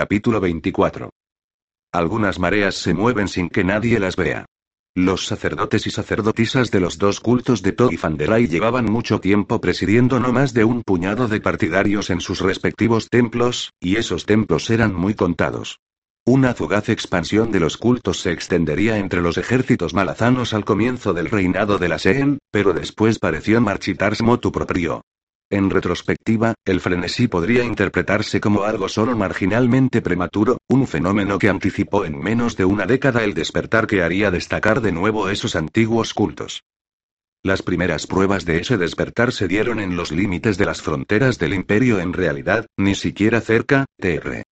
Capítulo 24. Algunas mareas se mueven sin que nadie las vea. Los sacerdotes y sacerdotisas de los dos cultos de To y Fanderai llevaban mucho tiempo presidiendo no más de un puñado de partidarios en sus respectivos templos, y esos templos eran muy contados. Una fugaz expansión de los cultos se extendería entre los ejércitos malazanos al comienzo del reinado de la Seen, pero después pareció marchitarse motu propio. En retrospectiva, el frenesí podría interpretarse como algo solo marginalmente prematuro, un fenómeno que anticipó en menos de una década el despertar que haría destacar de nuevo esos antiguos cultos. Las primeras pruebas de ese despertar se dieron en los límites de las fronteras del imperio en realidad, ni siquiera cerca, tr.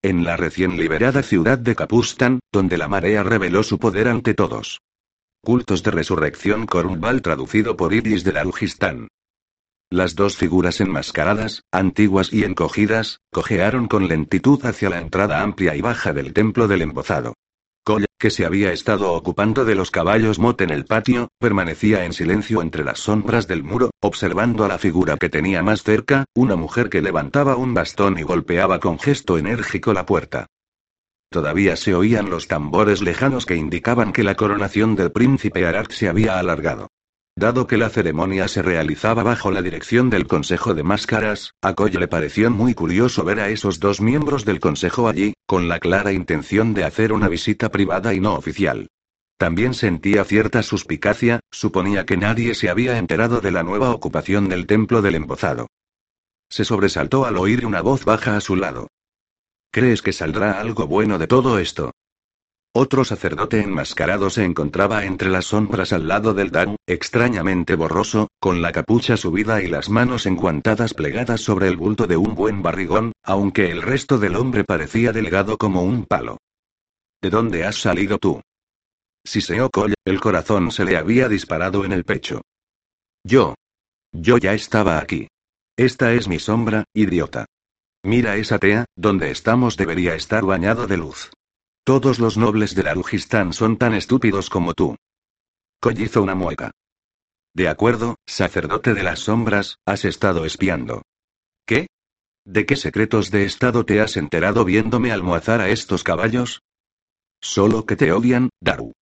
En la recién liberada ciudad de Capustan, donde la marea reveló su poder ante todos. Cultos de resurrección Corumbal traducido por Iblis de Darujistán. Las dos figuras enmascaradas, antiguas y encogidas, cojearon con lentitud hacia la entrada amplia y baja del templo del embozado. Coll, que se había estado ocupando de los caballos mot en el patio, permanecía en silencio entre las sombras del muro, observando a la figura que tenía más cerca, una mujer que levantaba un bastón y golpeaba con gesto enérgico la puerta. Todavía se oían los tambores lejanos que indicaban que la coronación del príncipe Arak se había alargado. Dado que la ceremonia se realizaba bajo la dirección del Consejo de Máscaras, a Coy le pareció muy curioso ver a esos dos miembros del Consejo allí, con la clara intención de hacer una visita privada y no oficial. También sentía cierta suspicacia, suponía que nadie se había enterado de la nueva ocupación del templo del embozado. Se sobresaltó al oír una voz baja a su lado. ¿Crees que saldrá algo bueno de todo esto? Otro sacerdote enmascarado se encontraba entre las sombras al lado del Dan, extrañamente borroso, con la capucha subida y las manos encuantadas plegadas sobre el bulto de un buen barrigón, aunque el resto del hombre parecía delgado como un palo. ¿De dónde has salido tú? Siseó Coll, el corazón se le había disparado en el pecho. Yo. Yo ya estaba aquí. Esta es mi sombra, idiota. Mira esa tea, donde estamos debería estar bañado de luz. Todos los nobles de Darujistán son tan estúpidos como tú. Coll hizo una mueca. De acuerdo, sacerdote de las sombras, has estado espiando. ¿Qué? ¿De qué secretos de Estado te has enterado viéndome almohazar a estos caballos? Solo que te odian, Daru.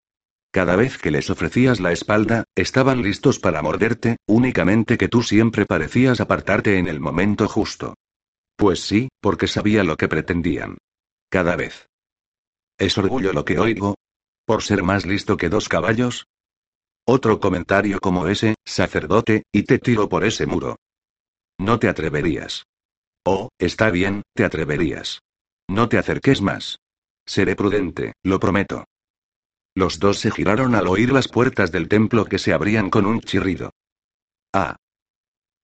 Cada vez que les ofrecías la espalda, estaban listos para morderte, únicamente que tú siempre parecías apartarte en el momento justo. Pues sí, porque sabía lo que pretendían. Cada vez. ¿Es orgullo lo que oigo? ¿Por ser más listo que dos caballos? Otro comentario como ese, sacerdote, y te tiro por ese muro. No te atreverías. Oh, está bien, te atreverías. No te acerques más. Seré prudente, lo prometo. Los dos se giraron al oír las puertas del templo que se abrían con un chirrido. Ah.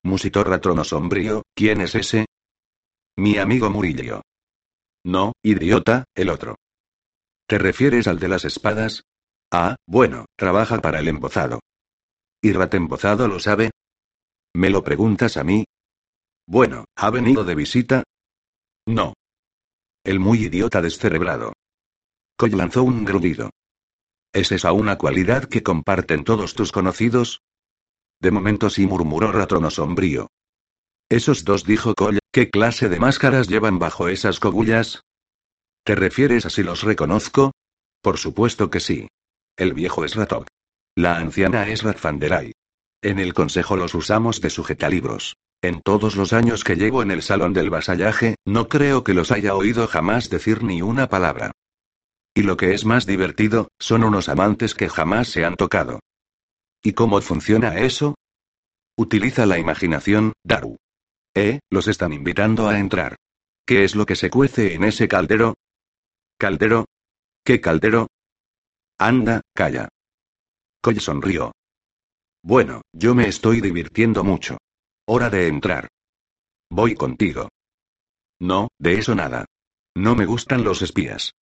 Musitorra trono sombrío, ¿quién es ese? Mi amigo Murillo. No, idiota, el otro. ¿Te refieres al de las espadas? Ah, bueno, trabaja para el embozado. ¿Y Ratembozado lo sabe? ¿Me lo preguntas a mí? Bueno, ¿ha venido de visita? No. El muy idiota descerebrado. Coy lanzó un grudido. ¿Es esa una cualidad que comparten todos tus conocidos? De momento sí murmuró Ratrono sombrío. Esos dos dijo Coll, ¿qué clase de máscaras llevan bajo esas cogullas? ¿Te refieres a si los reconozco? Por supuesto que sí. El viejo es Ratok. La anciana es Ratfanderai. En el consejo los usamos de sujetalibros. En todos los años que llevo en el salón del vasallaje, no creo que los haya oído jamás decir ni una palabra. Y lo que es más divertido, son unos amantes que jamás se han tocado. ¿Y cómo funciona eso? Utiliza la imaginación, Daru. Eh, los están invitando a entrar. ¿Qué es lo que se cuece en ese caldero? ¿Caldero? ¿Qué caldero? Anda, calla. Coy sonrió. Bueno, yo me estoy divirtiendo mucho. Hora de entrar. Voy contigo. No, de eso nada. No me gustan los espías.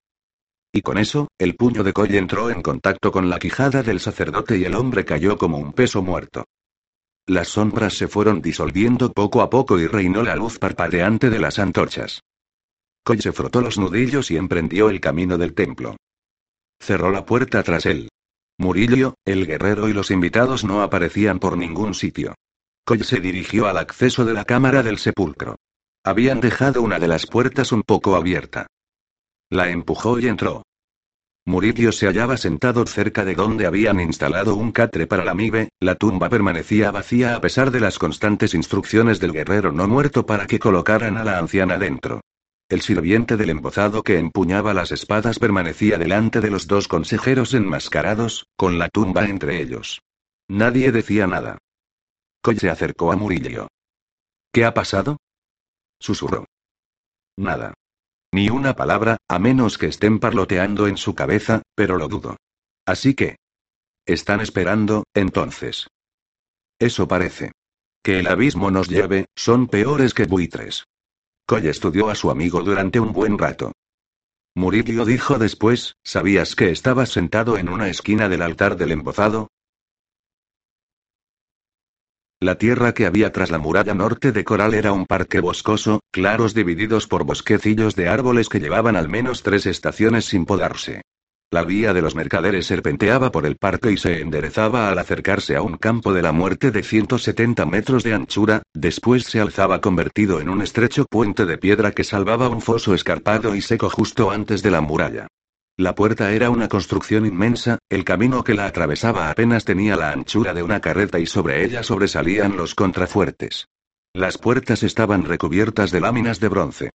Y con eso, el puño de Coy entró en contacto con la quijada del sacerdote y el hombre cayó como un peso muerto. Las sombras se fueron disolviendo poco a poco y reinó la luz parpadeante de las antorchas. Coy se frotó los nudillos y emprendió el camino del templo. Cerró la puerta tras él. Murillo, el guerrero y los invitados no aparecían por ningún sitio. Coy se dirigió al acceso de la cámara del sepulcro. Habían dejado una de las puertas un poco abierta. La empujó y entró. Murillo se hallaba sentado cerca de donde habían instalado un catre para la mive, la tumba permanecía vacía a pesar de las constantes instrucciones del guerrero no muerto para que colocaran a la anciana dentro. El sirviente del embozado que empuñaba las espadas permanecía delante de los dos consejeros enmascarados, con la tumba entre ellos. Nadie decía nada. Coy se acercó a Murillo. ¿Qué ha pasado? Susurró. Nada. Ni una palabra, a menos que estén parloteando en su cabeza, pero lo dudo. Así que... Están esperando, entonces. Eso parece. Que el abismo nos lleve, son peores que buitres. Coy estudió a su amigo durante un buen rato. Murillo dijo después, ¿sabías que estabas sentado en una esquina del altar del embozado? La tierra que había tras la muralla norte de Coral era un parque boscoso, claros divididos por bosquecillos de árboles que llevaban al menos tres estaciones sin podarse. La vía de los mercaderes serpenteaba por el parque y se enderezaba al acercarse a un campo de la muerte de 170 metros de anchura, después se alzaba convertido en un estrecho puente de piedra que salvaba un foso escarpado y seco justo antes de la muralla. La puerta era una construcción inmensa, el camino que la atravesaba apenas tenía la anchura de una carreta y sobre ella sobresalían los contrafuertes. Las puertas estaban recubiertas de láminas de bronce.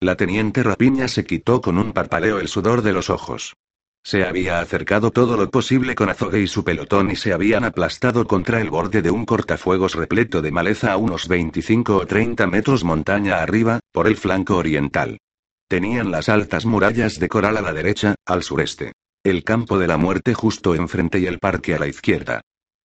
La teniente Rapiña se quitó con un parpadeo el sudor de los ojos. Se había acercado todo lo posible con Azogue y su pelotón y se habían aplastado contra el borde de un cortafuegos repleto de maleza a unos 25 o 30 metros montaña arriba, por el flanco oriental. Tenían las altas murallas de coral a la derecha, al sureste. El campo de la muerte justo enfrente y el parque a la izquierda.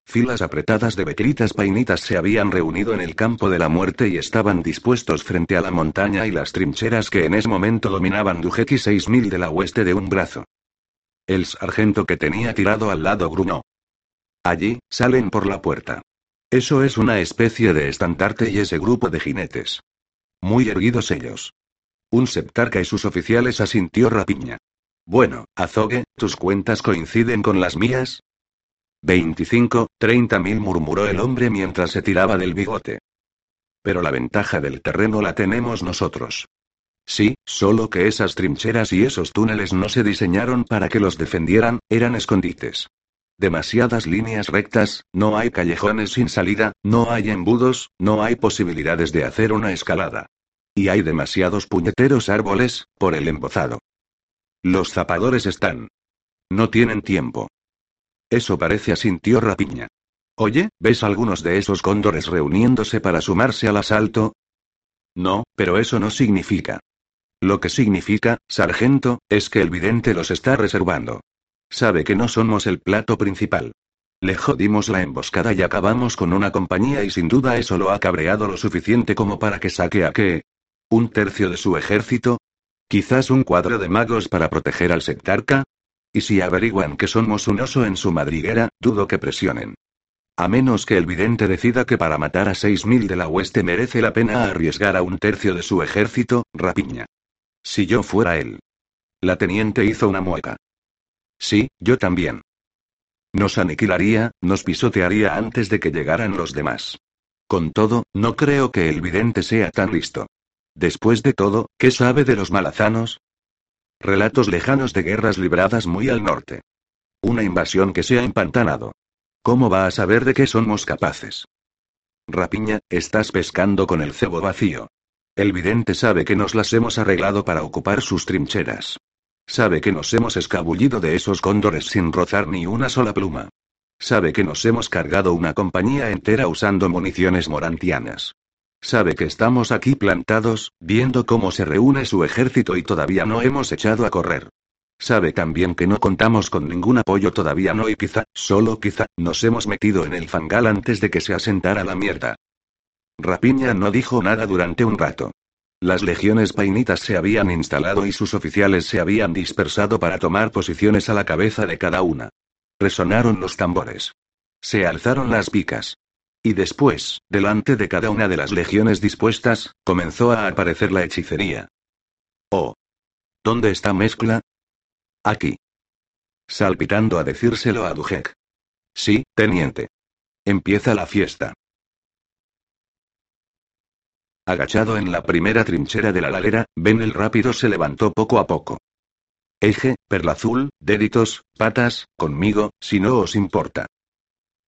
Filas apretadas de becritas painitas se habían reunido en el campo de la muerte y estaban dispuestos frente a la montaña y las trincheras que en ese momento dominaban Dujeki 6000 de la oeste de un brazo. El sargento que tenía tirado al lado gruñó. Allí, salen por la puerta. Eso es una especie de estandarte y ese grupo de jinetes. Muy erguidos ellos. Un septarca y sus oficiales asintió Rapiña. Bueno, Azogue, ¿tus cuentas coinciden con las mías? 25, 30 mil murmuró el hombre mientras se tiraba del bigote. Pero la ventaja del terreno la tenemos nosotros. Sí, solo que esas trincheras y esos túneles no se diseñaron para que los defendieran, eran escondites. Demasiadas líneas rectas, no hay callejones sin salida, no hay embudos, no hay posibilidades de hacer una escalada. Y hay demasiados puñeteros árboles, por el embozado. Los zapadores están. No tienen tiempo. Eso parece asintió Rapiña. Oye, ¿ves algunos de esos cóndores reuniéndose para sumarse al asalto? No, pero eso no significa. Lo que significa, sargento, es que el vidente los está reservando. Sabe que no somos el plato principal. Le jodimos la emboscada y acabamos con una compañía y sin duda eso lo ha cabreado lo suficiente como para que saque a qué, ¿Un tercio de su ejército? ¿Quizás un cuadro de magos para proteger al sectarca? Y si averiguan que somos un oso en su madriguera, dudo que presionen. A menos que el vidente decida que para matar a seis mil de la hueste merece la pena arriesgar a un tercio de su ejército, rapiña. Si yo fuera él. La teniente hizo una mueca. Sí, yo también. Nos aniquilaría, nos pisotearía antes de que llegaran los demás. Con todo, no creo que el vidente sea tan listo. Después de todo, ¿qué sabe de los malazanos? Relatos lejanos de guerras libradas muy al norte. Una invasión que se ha empantanado. ¿Cómo va a saber de qué somos capaces? Rapiña, estás pescando con el cebo vacío. El vidente sabe que nos las hemos arreglado para ocupar sus trincheras. Sabe que nos hemos escabullido de esos cóndores sin rozar ni una sola pluma. Sabe que nos hemos cargado una compañía entera usando municiones morantianas. Sabe que estamos aquí plantados, viendo cómo se reúne su ejército y todavía no hemos echado a correr. Sabe también que no contamos con ningún apoyo todavía no y quizá, solo quizá, nos hemos metido en el fangal antes de que se asentara la mierda. Rapiña no dijo nada durante un rato. Las legiones painitas se habían instalado y sus oficiales se habían dispersado para tomar posiciones a la cabeza de cada una. Resonaron los tambores. Se alzaron las picas. Y después, delante de cada una de las legiones dispuestas, comenzó a aparecer la hechicería. Oh. ¿Dónde está Mezcla? Aquí. Salpitando a decírselo a Dujek. Sí, teniente. Empieza la fiesta. Agachado en la primera trinchera de la ladera, Ben el rápido se levantó poco a poco. Eje, perla azul, deditos, patas, conmigo, si no os importa.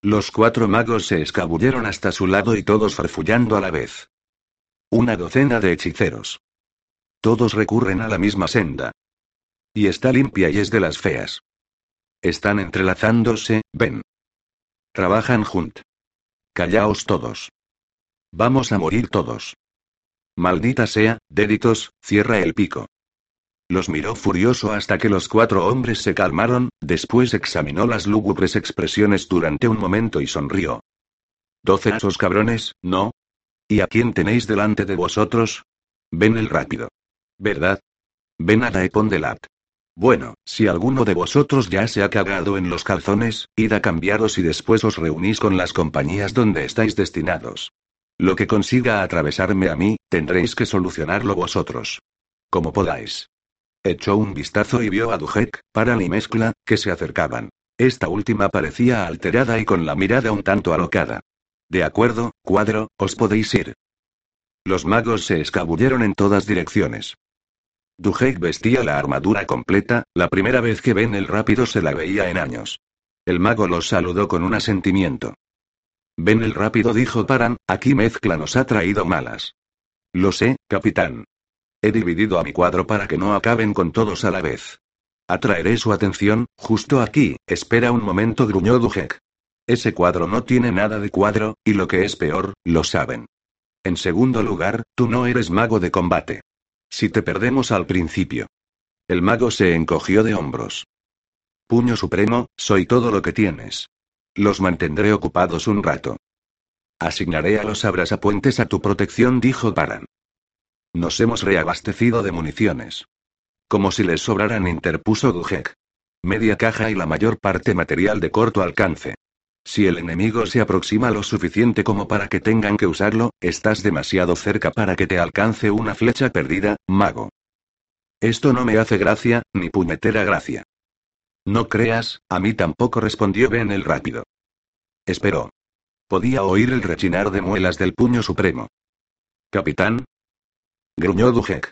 Los cuatro magos se escabulleron hasta su lado y todos farfullando a la vez. Una docena de hechiceros. Todos recurren a la misma senda. Y está limpia y es de las feas. Están entrelazándose, ven. Trabajan juntos. Callaos todos. Vamos a morir todos. Maldita sea, Déditos, cierra el pico. Los miró furioso hasta que los cuatro hombres se calmaron, después examinó las lúgubres expresiones durante un momento y sonrió. ¿Doce esos cabrones, no? ¿Y a quién tenéis delante de vosotros? Ven el rápido. ¿Verdad? Ven a Daepon de. Bueno, si alguno de vosotros ya se ha cagado en los calzones, id a cambiaros y después os reunís con las compañías donde estáis destinados. Lo que consiga atravesarme a mí, tendréis que solucionarlo vosotros. Como podáis. Echó un vistazo y vio a Dujek, Paran y Mezcla, que se acercaban. Esta última parecía alterada y con la mirada un tanto alocada. De acuerdo, cuadro, os podéis ir. Los magos se escabulleron en todas direcciones. Dujek vestía la armadura completa, la primera vez que ven el rápido se la veía en años. El mago los saludó con un asentimiento. Ven el rápido dijo Paran, aquí mezcla nos ha traído malas. Lo sé, capitán. He dividido a mi cuadro para que no acaben con todos a la vez. Atraeré su atención, justo aquí, espera un momento, gruñó Dujek. Ese cuadro no tiene nada de cuadro, y lo que es peor, lo saben. En segundo lugar, tú no eres mago de combate. Si te perdemos al principio. El mago se encogió de hombros. Puño supremo, soy todo lo que tienes. Los mantendré ocupados un rato. Asignaré a los abrasapuentes a tu protección, dijo Paran. Nos hemos reabastecido de municiones. Como si les sobraran, interpuso Dujek. Media caja y la mayor parte material de corto alcance. Si el enemigo se aproxima lo suficiente como para que tengan que usarlo, estás demasiado cerca para que te alcance una flecha perdida, mago. Esto no me hace gracia, ni puñetera gracia. No creas, a mí tampoco respondió Ben el rápido. Esperó. Podía oír el rechinar de muelas del puño supremo. Capitán, gruñó Dujek.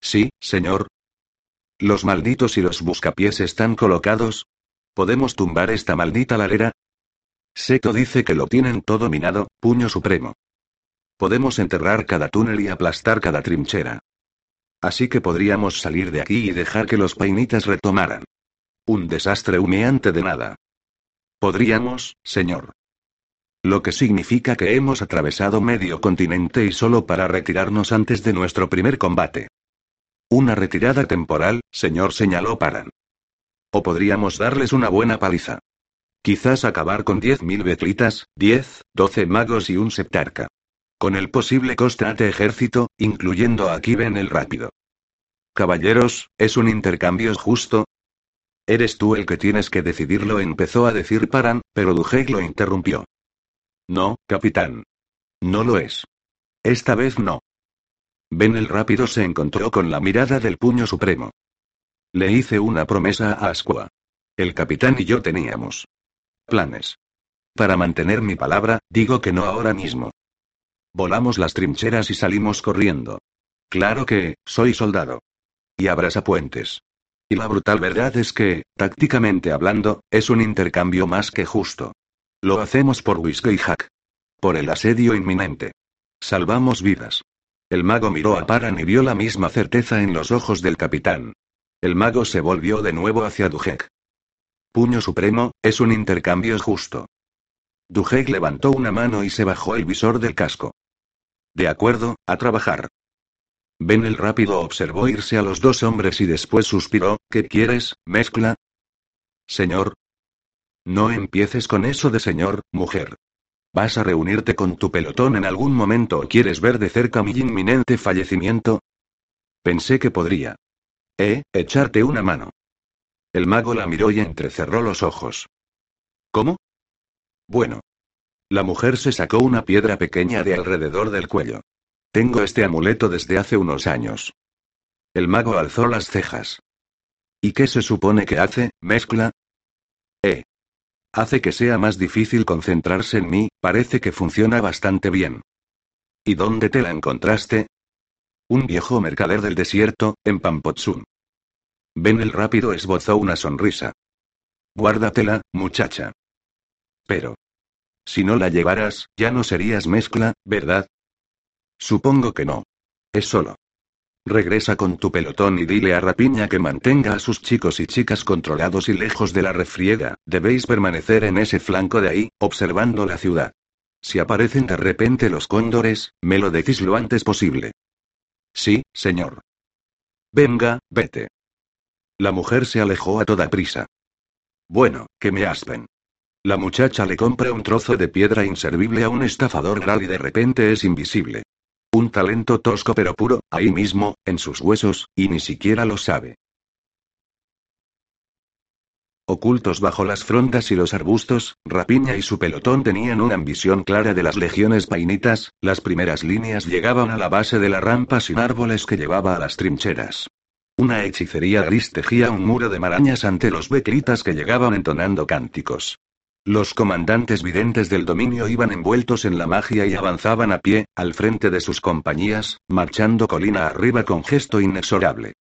Sí, señor. Los malditos y los buscapiés están colocados. ¿Podemos tumbar esta maldita ladera? Seco dice que lo tienen todo minado, puño supremo. Podemos enterrar cada túnel y aplastar cada trinchera. Así que podríamos salir de aquí y dejar que los painitas retomaran. Un desastre humeante de nada. Podríamos, señor. Lo que significa que hemos atravesado medio continente y solo para retirarnos antes de nuestro primer combate. Una retirada temporal, señor señaló Paran. O podríamos darles una buena paliza. Quizás acabar con 10.000 betlitas, 10, 12 magos y un septarca. Con el posible constante ejército, incluyendo a Kiben el rápido. Caballeros, ¿es un intercambio justo? Eres tú el que tienes que decidirlo, empezó a decir Paran, pero Dujek lo interrumpió. No, capitán. No lo es. Esta vez no. Ben el rápido se encontró con la mirada del puño supremo. Le hice una promesa a Asqua. El capitán y yo teníamos planes. Para mantener mi palabra, digo que no ahora mismo. Volamos las trincheras y salimos corriendo. Claro que, soy soldado. Y abraza puentes. Y la brutal verdad es que, tácticamente hablando, es un intercambio más que justo. Lo hacemos por Whiskey y Hack. Por el asedio inminente. Salvamos vidas. El mago miró a Paran y vio la misma certeza en los ojos del capitán. El mago se volvió de nuevo hacia Dujek. Puño supremo, es un intercambio justo. Dujek levantó una mano y se bajó el visor del casco. De acuerdo, a trabajar. Ben el rápido observó irse a los dos hombres y después suspiró, ¿qué quieres, mezcla? Señor, no empieces con eso de señor, mujer. ¿Vas a reunirte con tu pelotón en algún momento o quieres ver de cerca mi inminente fallecimiento? Pensé que podría. Eh, echarte una mano. El mago la miró y entrecerró los ojos. ¿Cómo? Bueno. La mujer se sacó una piedra pequeña de alrededor del cuello. Tengo este amuleto desde hace unos años. El mago alzó las cejas. ¿Y qué se supone que hace, mezcla? Eh, Hace que sea más difícil concentrarse en mí, parece que funciona bastante bien. ¿Y dónde te la encontraste? Un viejo mercader del desierto, en Pampotsun. Ben el rápido esbozó una sonrisa. Guárdatela, muchacha. Pero. Si no la llevaras, ya no serías mezcla, ¿verdad? Supongo que no. Es solo. Regresa con tu pelotón y dile a Rapiña que mantenga a sus chicos y chicas controlados y lejos de la refriega. Debéis permanecer en ese flanco de ahí, observando la ciudad. Si aparecen de repente los cóndores, me lo decís lo antes posible. Sí, señor. Venga, vete. La mujer se alejó a toda prisa. Bueno, que me aspen. La muchacha le compra un trozo de piedra inservible a un estafador grave y de repente es invisible. Un talento tosco pero puro, ahí mismo, en sus huesos, y ni siquiera lo sabe. Ocultos bajo las frondas y los arbustos, Rapiña y su pelotón tenían una visión clara de las legiones painitas, las primeras líneas llegaban a la base de la rampa sin árboles que llevaba a las trincheras. Una hechicería gris tejía un muro de marañas ante los becritas que llegaban entonando cánticos. Los comandantes videntes del dominio iban envueltos en la magia y avanzaban a pie, al frente de sus compañías, marchando colina arriba con gesto inexorable.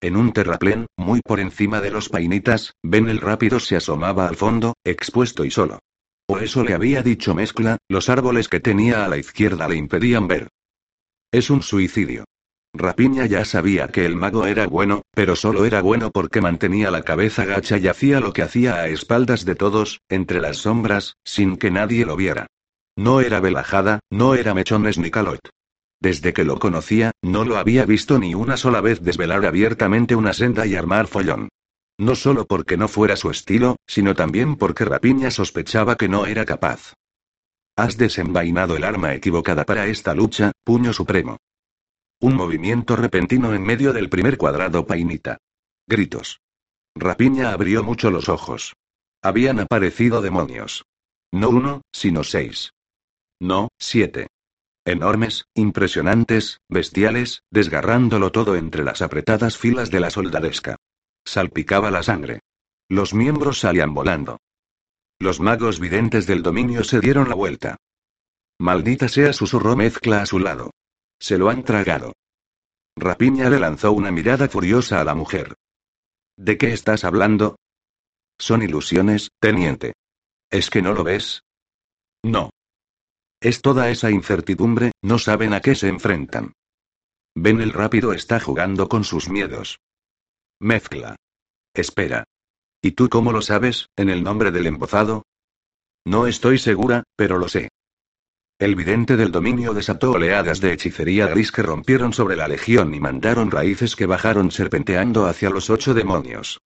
En un terraplén, muy por encima de los painitas, Ben el rápido se asomaba al fondo, expuesto y solo. O eso le había dicho Mezcla, los árboles que tenía a la izquierda le impedían ver. Es un suicidio. Rapiña ya sabía que el mago era bueno, pero solo era bueno porque mantenía la cabeza gacha y hacía lo que hacía a espaldas de todos, entre las sombras, sin que nadie lo viera. No era Belajada, no era Mechones ni Calot. Desde que lo conocía, no lo había visto ni una sola vez desvelar abiertamente una senda y armar follón. No solo porque no fuera su estilo, sino también porque Rapiña sospechaba que no era capaz. Has desenvainado el arma equivocada para esta lucha, puño supremo. Un movimiento repentino en medio del primer cuadrado painita. Gritos. Rapiña abrió mucho los ojos. Habían aparecido demonios. No uno, sino seis. No, siete. Enormes, impresionantes, bestiales, desgarrándolo todo entre las apretadas filas de la soldadesca. Salpicaba la sangre. Los miembros salían volando. Los magos videntes del dominio se dieron la vuelta. Maldita sea, susurró mezcla a su lado. Se lo han tragado. Rapiña le lanzó una mirada furiosa a la mujer. ¿De qué estás hablando? Son ilusiones, teniente. ¿Es que no lo ves? No. Es toda esa incertidumbre, no saben a qué se enfrentan. Ven el rápido está jugando con sus miedos. Mezcla. Espera. ¿Y tú cómo lo sabes, en el nombre del embozado? No estoy segura, pero lo sé. El vidente del dominio desató oleadas de hechicería gris que rompieron sobre la legión y mandaron raíces que bajaron serpenteando hacia los ocho demonios.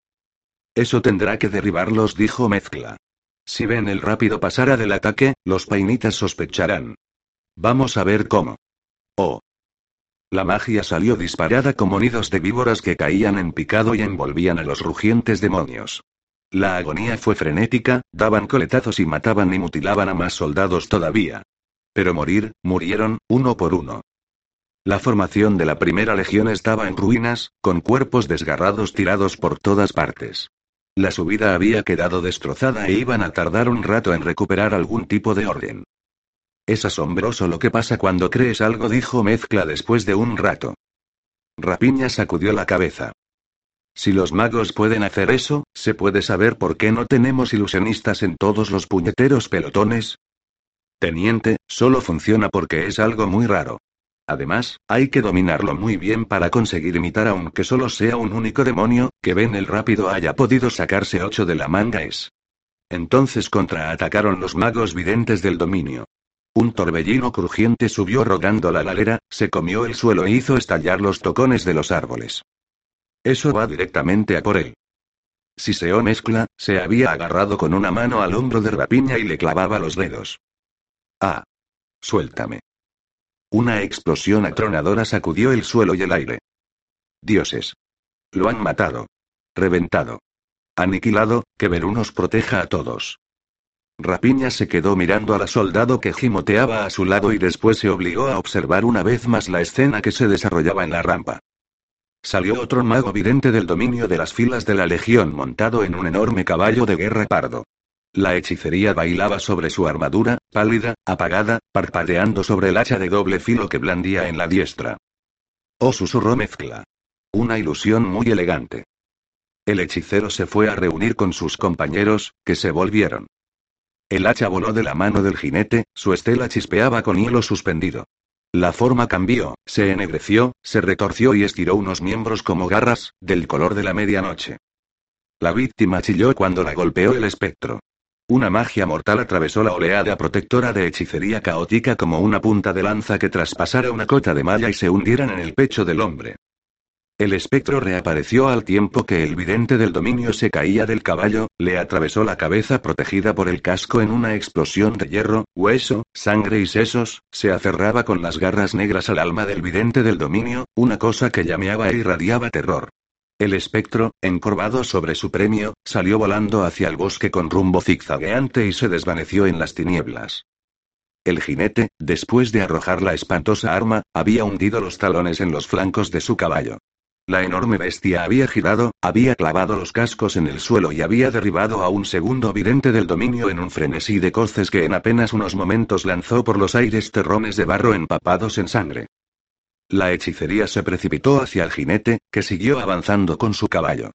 Eso tendrá que derribarlos, dijo Mezcla. Si ven el rápido pasara del ataque, los painitas sospecharán. Vamos a ver cómo. Oh. La magia salió disparada como nidos de víboras que caían en picado y envolvían a los rugientes demonios. La agonía fue frenética, daban coletazos y mataban y mutilaban a más soldados todavía. Pero morir, murieron, uno por uno. La formación de la primera legión estaba en ruinas, con cuerpos desgarrados tirados por todas partes. La subida había quedado destrozada e iban a tardar un rato en recuperar algún tipo de orden. Es asombroso lo que pasa cuando crees algo, dijo Mezcla después de un rato. Rapiña sacudió la cabeza. Si los magos pueden hacer eso, ¿se puede saber por qué no tenemos ilusionistas en todos los puñeteros pelotones? Teniente, solo funciona porque es algo muy raro. Además, hay que dominarlo muy bien para conseguir imitar aunque solo sea un único demonio, que ven el rápido haya podido sacarse ocho de la manga es. Entonces contraatacaron los magos videntes del dominio. Un torbellino crujiente subió rodando la ladera, se comió el suelo e hizo estallar los tocones de los árboles. Eso va directamente a por él. Si se o mezcla, se había agarrado con una mano al hombro de Rapiña y le clavaba los dedos. Ah. Suéltame. Una explosión atronadora sacudió el suelo y el aire. Dioses. Lo han matado. Reventado. Aniquilado, que Verú nos proteja a todos. Rapiña se quedó mirando a la soldado que gimoteaba a su lado y después se obligó a observar una vez más la escena que se desarrollaba en la rampa. Salió otro mago vidente del dominio de las filas de la legión montado en un enorme caballo de guerra pardo. La hechicería bailaba sobre su armadura, pálida, apagada, parpadeando sobre el hacha de doble filo que blandía en la diestra. Oh, susurró mezcla. Una ilusión muy elegante. El hechicero se fue a reunir con sus compañeros, que se volvieron. El hacha voló de la mano del jinete, su estela chispeaba con hielo suspendido. La forma cambió, se ennegreció, se retorció y estiró unos miembros como garras, del color de la medianoche. La víctima chilló cuando la golpeó el espectro. Una magia mortal atravesó la oleada protectora de hechicería caótica como una punta de lanza que traspasara una cota de malla y se hundieran en el pecho del hombre. El espectro reapareció al tiempo que el vidente del dominio se caía del caballo, le atravesó la cabeza protegida por el casco en una explosión de hierro, hueso, sangre y sesos, se aferraba con las garras negras al alma del vidente del dominio, una cosa que llameaba e irradiaba terror. El espectro, encorvado sobre su premio, salió volando hacia el bosque con rumbo zigzagueante y se desvaneció en las tinieblas. El jinete, después de arrojar la espantosa arma, había hundido los talones en los flancos de su caballo. La enorme bestia había girado, había clavado los cascos en el suelo y había derribado a un segundo vidente del dominio en un frenesí de coces que en apenas unos momentos lanzó por los aires terrones de barro empapados en sangre. La hechicería se precipitó hacia el jinete, que siguió avanzando con su caballo.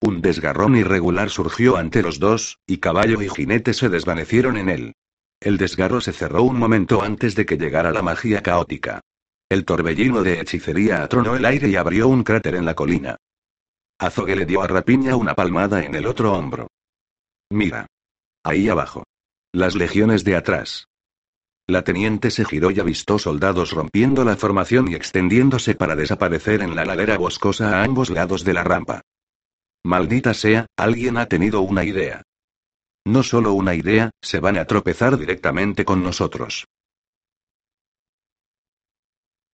Un desgarrón irregular surgió ante los dos, y caballo y jinete se desvanecieron en él. El desgarro se cerró un momento antes de que llegara la magia caótica. El torbellino de hechicería atronó el aire y abrió un cráter en la colina. Azogue le dio a Rapiña una palmada en el otro hombro. Mira. Ahí abajo. Las legiones de atrás. La teniente se giró y avistó soldados rompiendo la formación y extendiéndose para desaparecer en la ladera boscosa a ambos lados de la rampa. Maldita sea, alguien ha tenido una idea. No solo una idea, se van a tropezar directamente con nosotros.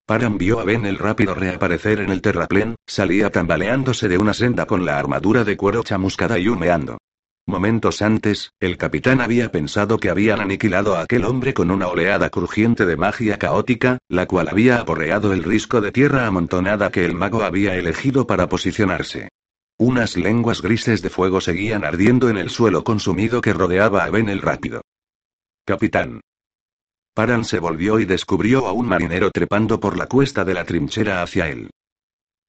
Paran vio a Ben el rápido reaparecer en el terraplén, salía tambaleándose de una senda con la armadura de cuero chamuscada y humeando. Momentos antes, el capitán había pensado que habían aniquilado a aquel hombre con una oleada crujiente de magia caótica, la cual había aporreado el risco de tierra amontonada que el mago había elegido para posicionarse. Unas lenguas grises de fuego seguían ardiendo en el suelo consumido que rodeaba a Ben el rápido. Capitán, Paran se volvió y descubrió a un marinero trepando por la cuesta de la trinchera hacia él.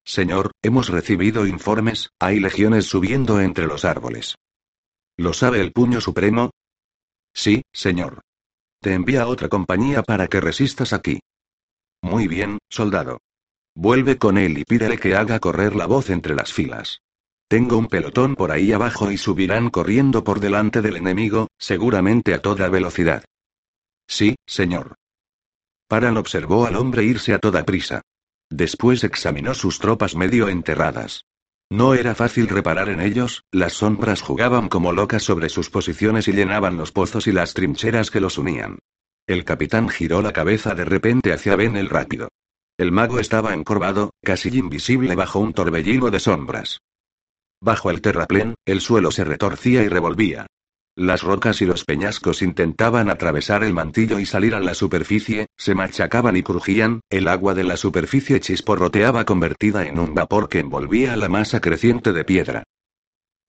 Señor, hemos recibido informes, hay legiones subiendo entre los árboles. ¿Lo sabe el puño supremo? Sí, señor. Te envía otra compañía para que resistas aquí. Muy bien, soldado. Vuelve con él y pídele que haga correr la voz entre las filas. Tengo un pelotón por ahí abajo y subirán corriendo por delante del enemigo, seguramente a toda velocidad. Sí, señor. Paran observó al hombre irse a toda prisa. Después examinó sus tropas medio enterradas. No era fácil reparar en ellos, las sombras jugaban como locas sobre sus posiciones y llenaban los pozos y las trincheras que los unían. El capitán giró la cabeza de repente hacia Ben el rápido. El mago estaba encorvado, casi invisible bajo un torbellino de sombras. Bajo el terraplén, el suelo se retorcía y revolvía. Las rocas y los peñascos intentaban atravesar el mantillo y salir a la superficie, se machacaban y crujían, el agua de la superficie chisporroteaba convertida en un vapor que envolvía la masa creciente de piedra.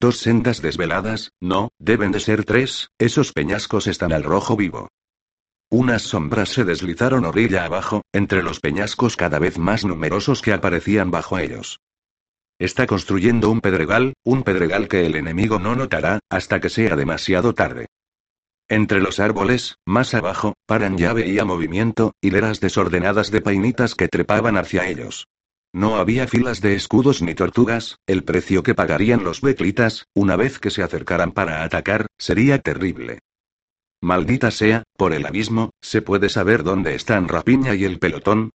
Dos sendas desveladas, no, deben de ser tres, esos peñascos están al rojo vivo. Unas sombras se deslizaron orilla abajo, entre los peñascos cada vez más numerosos que aparecían bajo ellos. Está construyendo un pedregal, un pedregal que el enemigo no notará, hasta que sea demasiado tarde. Entre los árboles, más abajo, Paran ya veía movimiento, hileras desordenadas de painitas que trepaban hacia ellos. No había filas de escudos ni tortugas, el precio que pagarían los beclitas, una vez que se acercaran para atacar, sería terrible. Maldita sea, por el abismo, ¿se puede saber dónde están Rapiña y el pelotón?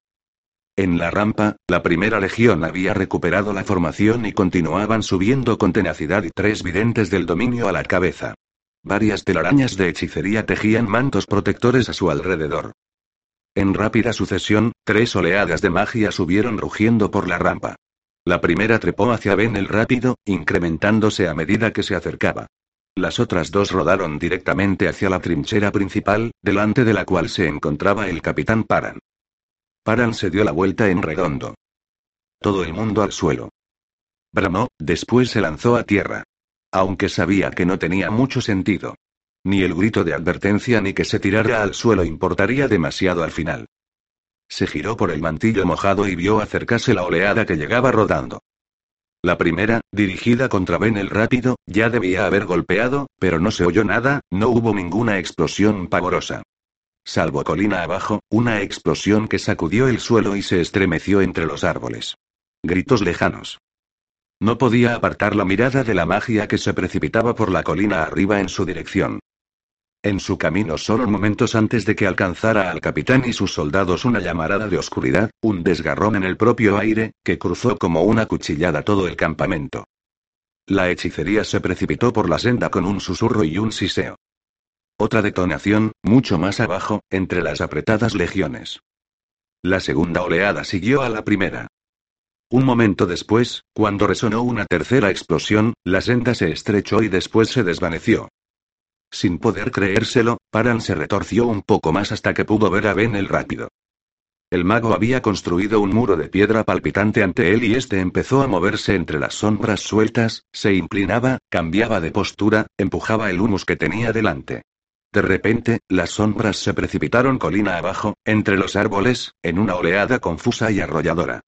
En la rampa, la primera legión había recuperado la formación y continuaban subiendo con tenacidad y tres videntes del dominio a la cabeza. Varias telarañas de hechicería tejían mantos protectores a su alrededor. En rápida sucesión, tres oleadas de magia subieron rugiendo por la rampa. La primera trepó hacia Ben el rápido, incrementándose a medida que se acercaba. Las otras dos rodaron directamente hacia la trinchera principal, delante de la cual se encontraba el capitán Paran. Paran se dio la vuelta en redondo. Todo el mundo al suelo. Bramó, después se lanzó a tierra. Aunque sabía que no tenía mucho sentido. Ni el grito de advertencia ni que se tirara al suelo importaría demasiado al final. Se giró por el mantillo mojado y vio acercarse la oleada que llegaba rodando. La primera, dirigida contra Ben el Rápido, ya debía haber golpeado, pero no se oyó nada, no hubo ninguna explosión pavorosa. Salvo colina abajo, una explosión que sacudió el suelo y se estremeció entre los árboles. Gritos lejanos. No podía apartar la mirada de la magia que se precipitaba por la colina arriba en su dirección. En su camino solo momentos antes de que alcanzara al capitán y sus soldados una llamarada de oscuridad, un desgarrón en el propio aire, que cruzó como una cuchillada todo el campamento. La hechicería se precipitó por la senda con un susurro y un siseo. Otra detonación, mucho más abajo, entre las apretadas legiones. La segunda oleada siguió a la primera. Un momento después, cuando resonó una tercera explosión, la senda se estrechó y después se desvaneció. Sin poder creérselo, Paran se retorció un poco más hasta que pudo ver a Ben el rápido. El mago había construido un muro de piedra palpitante ante él y este empezó a moverse entre las sombras sueltas, se inclinaba, cambiaba de postura, empujaba el humus que tenía delante. De repente, las sombras se precipitaron colina abajo, entre los árboles, en una oleada confusa y arrolladora.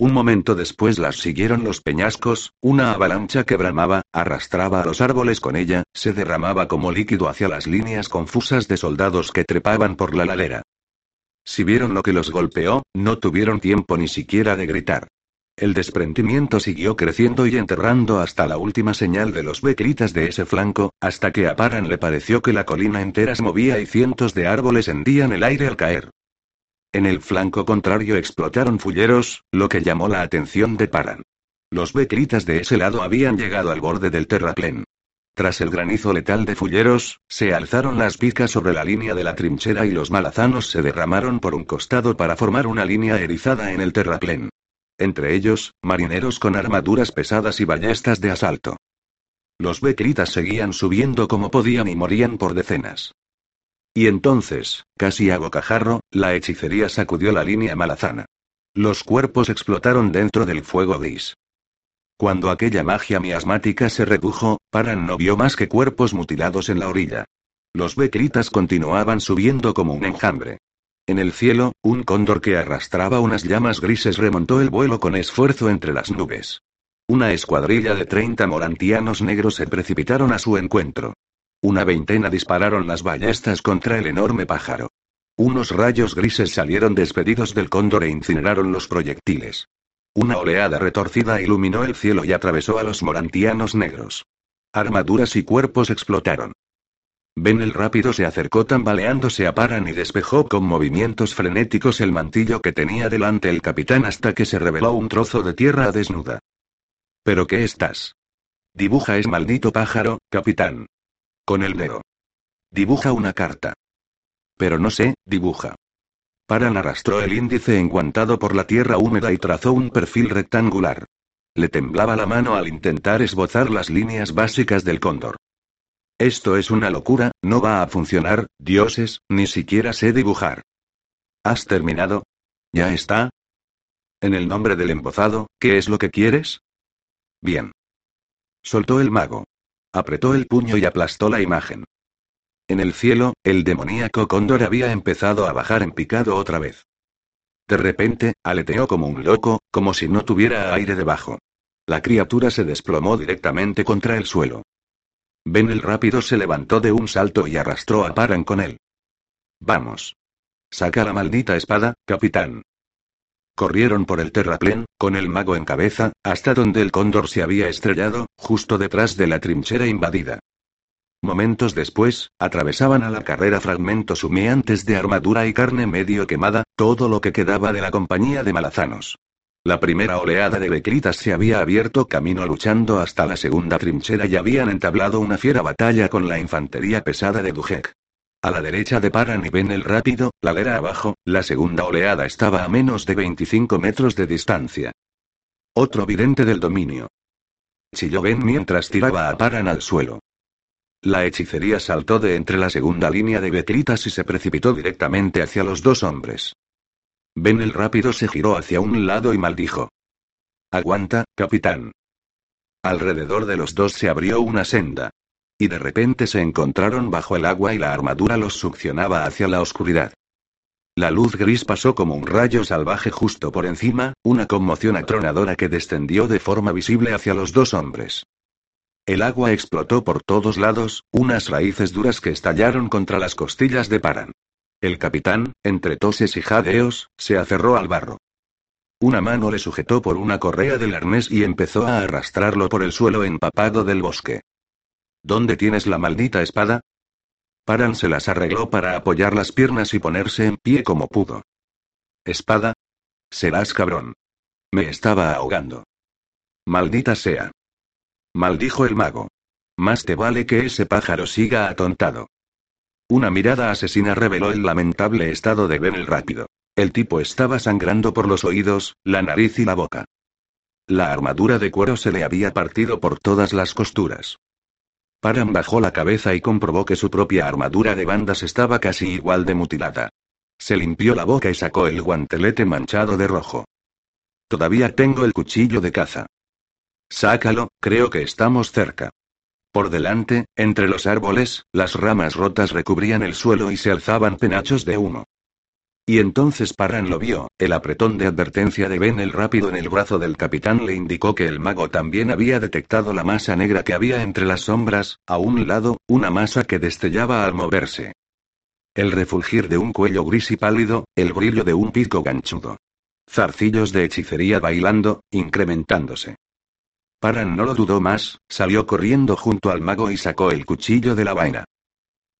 Un momento después las siguieron los peñascos, una avalancha que bramaba, arrastraba a los árboles con ella, se derramaba como líquido hacia las líneas confusas de soldados que trepaban por la ladera. Si vieron lo que los golpeó, no tuvieron tiempo ni siquiera de gritar. El desprendimiento siguió creciendo y enterrando hasta la última señal de los becritas de ese flanco, hasta que a Paran le pareció que la colina entera se movía y cientos de árboles hendían el aire al caer. En el flanco contrario explotaron fulleros, lo que llamó la atención de Paran. Los becritas de ese lado habían llegado al borde del terraplén. Tras el granizo letal de fulleros, se alzaron las picas sobre la línea de la trinchera y los malazanos se derramaron por un costado para formar una línea erizada en el terraplén. Entre ellos, marineros con armaduras pesadas y ballestas de asalto. Los becritas seguían subiendo como podían y morían por decenas. Y entonces, casi a bocajarro, la hechicería sacudió la línea malazana. Los cuerpos explotaron dentro del fuego gris. Cuando aquella magia miasmática se redujo, Paran no vio más que cuerpos mutilados en la orilla. Los becritas continuaban subiendo como un enjambre. En el cielo, un cóndor que arrastraba unas llamas grises remontó el vuelo con esfuerzo entre las nubes. Una escuadrilla de treinta morantianos negros se precipitaron a su encuentro. Una veintena dispararon las ballestas contra el enorme pájaro. Unos rayos grises salieron despedidos del cóndor e incineraron los proyectiles. Una oleada retorcida iluminó el cielo y atravesó a los morantianos negros. Armaduras y cuerpos explotaron. Ben el rápido se acercó tambaleándose a Paran y despejó con movimientos frenéticos el mantillo que tenía delante el capitán hasta que se reveló un trozo de tierra desnuda. ¿Pero qué estás? Dibuja es maldito pájaro, capitán. Con el dedo. Dibuja una carta. Pero no sé, dibuja. Paran arrastró el índice enguantado por la tierra húmeda y trazó un perfil rectangular. Le temblaba la mano al intentar esbozar las líneas básicas del cóndor. Esto es una locura, no va a funcionar, dioses, ni siquiera sé dibujar. ¿Has terminado? ¿Ya está? En el nombre del embozado, ¿qué es lo que quieres? Bien. Soltó el mago. Apretó el puño y aplastó la imagen. En el cielo, el demoníaco cóndor había empezado a bajar en picado otra vez. De repente, aleteó como un loco, como si no tuviera aire debajo. La criatura se desplomó directamente contra el suelo. Ben el rápido se levantó de un salto y arrastró a Paran con él. Vamos. Saca la maldita espada, capitán. Corrieron por el terraplén, con el mago en cabeza, hasta donde el cóndor se había estrellado, justo detrás de la trinchera invadida. Momentos después, atravesaban a la carrera fragmentos humeantes de armadura y carne medio quemada, todo lo que quedaba de la compañía de malazanos. La primera oleada de becritas se había abierto camino luchando hasta la segunda trinchera y habían entablado una fiera batalla con la infantería pesada de Dujek. A la derecha de Paran y Ben el rápido, ladera abajo, la segunda oleada estaba a menos de 25 metros de distancia. Otro vidente del dominio. Chilló Ben mientras tiraba a Paran al suelo. La hechicería saltó de entre la segunda línea de betritas y se precipitó directamente hacia los dos hombres. Ben el rápido se giró hacia un lado y maldijo. Aguanta, capitán. Alrededor de los dos se abrió una senda. Y de repente se encontraron bajo el agua y la armadura los succionaba hacia la oscuridad. La luz gris pasó como un rayo salvaje justo por encima, una conmoción atronadora que descendió de forma visible hacia los dos hombres. El agua explotó por todos lados, unas raíces duras que estallaron contra las costillas de Paran. El capitán, entre toses y jadeos, se aferró al barro. Una mano le sujetó por una correa del arnés y empezó a arrastrarlo por el suelo empapado del bosque. ¿Dónde tienes la maldita espada? Paran se las arregló para apoyar las piernas y ponerse en pie como pudo. ¿Espada? Serás cabrón. Me estaba ahogando. Maldita sea. Maldijo el mago. Más te vale que ese pájaro siga atontado. Una mirada asesina reveló el lamentable estado de Ben el rápido. El tipo estaba sangrando por los oídos, la nariz y la boca. La armadura de cuero se le había partido por todas las costuras. Paran bajó la cabeza y comprobó que su propia armadura de bandas estaba casi igual de mutilada. Se limpió la boca y sacó el guantelete manchado de rojo. Todavía tengo el cuchillo de caza. Sácalo, creo que estamos cerca. Por delante, entre los árboles, las ramas rotas recubrían el suelo y se alzaban penachos de humo. Y entonces Parran lo vio, el apretón de advertencia de Ben el rápido en el brazo del capitán le indicó que el mago también había detectado la masa negra que había entre las sombras, a un lado, una masa que destellaba al moverse. El refulgir de un cuello gris y pálido, el brillo de un pico ganchudo. Zarcillos de hechicería bailando, incrementándose. Paran no lo dudó más, salió corriendo junto al mago y sacó el cuchillo de la vaina.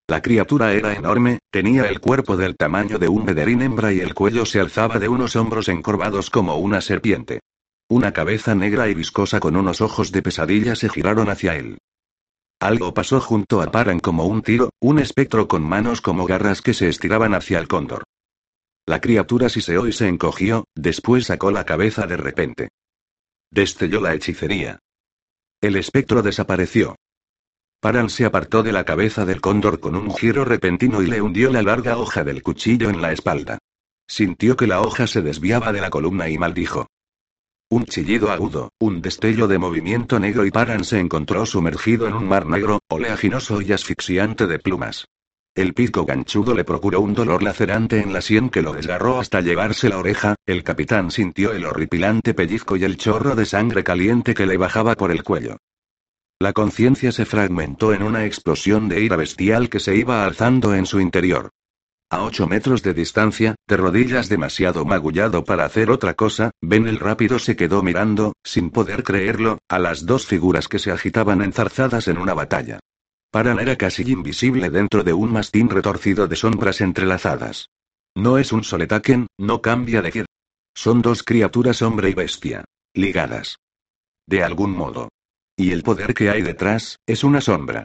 La criatura era enorme, tenía el cuerpo del tamaño de un mederín hembra y el cuello se alzaba de unos hombros encorvados como una serpiente. Una cabeza negra y viscosa con unos ojos de pesadilla se giraron hacia él. Algo pasó junto a Paran como un tiro, un espectro con manos como garras que se estiraban hacia el cóndor. La criatura siseó y se encogió, después sacó la cabeza de repente. Destelló la hechicería. El espectro desapareció. Paran se apartó de la cabeza del cóndor con un giro repentino y le hundió la larga hoja del cuchillo en la espalda. Sintió que la hoja se desviaba de la columna y maldijo. Un chillido agudo, un destello de movimiento negro y Paran se encontró sumergido en un mar negro, oleaginoso y asfixiante de plumas. El pico ganchudo le procuró un dolor lacerante en la sien que lo desgarró hasta llevarse la oreja, el capitán sintió el horripilante pellizco y el chorro de sangre caliente que le bajaba por el cuello. La conciencia se fragmentó en una explosión de ira bestial que se iba alzando en su interior. A ocho metros de distancia, de rodillas demasiado magullado para hacer otra cosa, Ben el rápido se quedó mirando, sin poder creerlo, a las dos figuras que se agitaban enzarzadas en una batalla. Paran era casi invisible dentro de un mastín retorcido de sombras entrelazadas. No es un soletaken, no cambia de kid. Son dos criaturas hombre y bestia. Ligadas. De algún modo. Y el poder que hay detrás, es una sombra.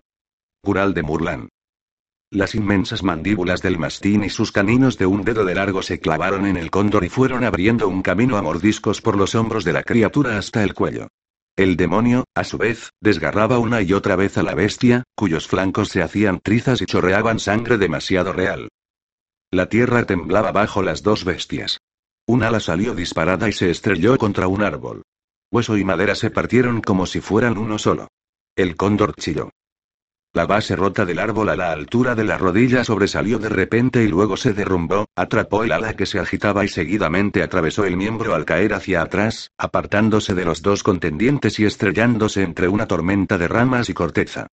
Cural de Murlan. Las inmensas mandíbulas del mastín y sus caninos de un dedo de largo se clavaron en el cóndor y fueron abriendo un camino a mordiscos por los hombros de la criatura hasta el cuello. El demonio, a su vez, desgarraba una y otra vez a la bestia, cuyos flancos se hacían trizas y chorreaban sangre demasiado real. La tierra temblaba bajo las dos bestias. Un ala salió disparada y se estrelló contra un árbol. Hueso y madera se partieron como si fueran uno solo. El cóndor chilló. La base rota del árbol a la altura de la rodilla sobresalió de repente y luego se derrumbó, atrapó el ala que se agitaba y seguidamente atravesó el miembro al caer hacia atrás, apartándose de los dos contendientes y estrellándose entre una tormenta de ramas y corteza.